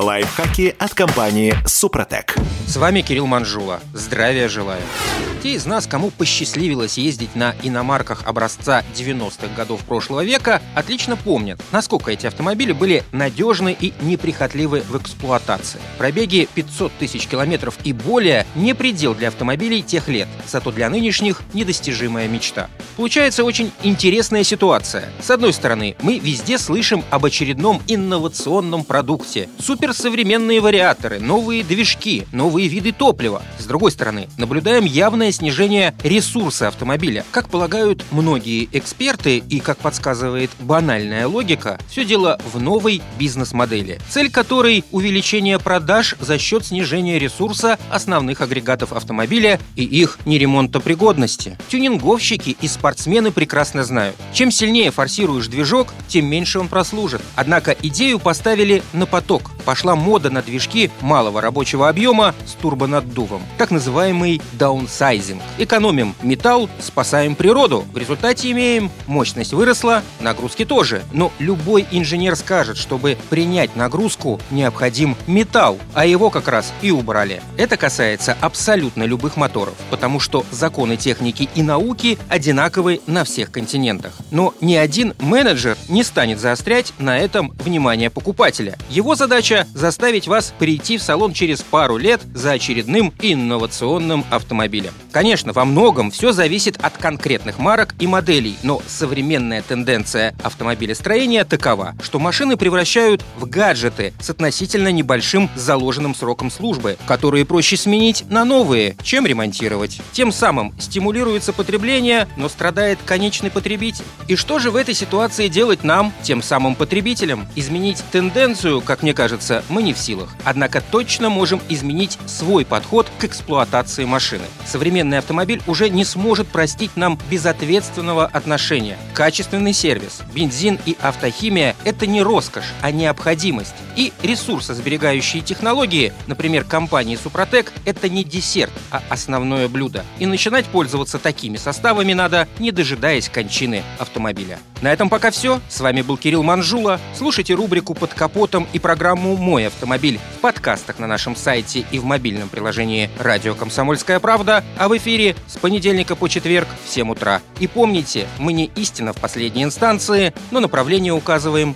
Лайфхаки от компании «Супротек». С вами Кирилл Манжула. Здравия желаю. Те из нас, кому посчастливилось ездить на иномарках образца 90-х годов прошлого века, отлично помнят, насколько эти автомобили были надежны и неприхотливы в эксплуатации. Пробеги 500 тысяч километров и более не предел для автомобилей тех лет, зато для нынешних недостижимая мечта. Получается очень интересная ситуация. С одной стороны, мы везде слышим об очередном инновационном продукте. Суперсовременные вариаторы, новые движки, новые виды топлива. С другой стороны, наблюдаем явное снижение ресурса автомобиля. Как полагают многие эксперты и как подсказывает банальная логика, все дело в новой бизнес-модели, цель которой – увеличение продаж за счет снижения ресурса основных агрегатов автомобиля и их неремонтопригодности. Тюнинговщики и спортсмены прекрасно знают, чем сильнее форсируешь движок, тем меньше он прослужит. Однако идею поставили на поток. Пошла мода на движки малого рабочего объема с турбонаддувом, так называемый даунсайзинг. Экономим металл, спасаем природу. В результате имеем мощность выросла, нагрузки тоже. Но любой инженер скажет, чтобы принять нагрузку, необходим металл, а его как раз и убрали. Это касается абсолютно любых моторов, потому что законы техники и науки одинаковы на всех континентах. Но ни один менеджер не станет заострять на этом внимание покупателя. Его задача заставить вас прийти в салон через пару лет за очередным инновационным автомобилем. Конечно, во многом все зависит от конкретных марок и моделей, но современная тенденция автомобилестроения такова, что машины превращают в гаджеты с относительно небольшим заложенным сроком службы, которые проще сменить на новые, чем ремонтировать. Тем самым стимулируется потребление, но страдает конечный потребитель. И что же в этой ситуации делать нам, тем самым потребителям? Изменить тенденцию, как мне кажется, мы не в силах. Однако точно можем изменить свой подход к эксплуатации машины. Современный автомобиль уже не сможет простить нам безответственного отношения. Качественный сервис, бензин и автохимия – это не роскошь, а необходимость. И ресурсосберегающие технологии, например, компании Супротек, это не десерт, а основное блюдо. И начинать пользоваться такими составами надо, не дожидаясь кончины автомобиля. На этом пока все. С вами был Кирилл Манжула. Слушайте рубрику «Под капотом» и программу «Мой автомобиль» в подкастах на нашем сайте и в мобильном приложении «Радио Комсомольская правда», а в эфире с понедельника по четверг в 7 утра. И помните, мы не истина в последней инстанции, но направление указываем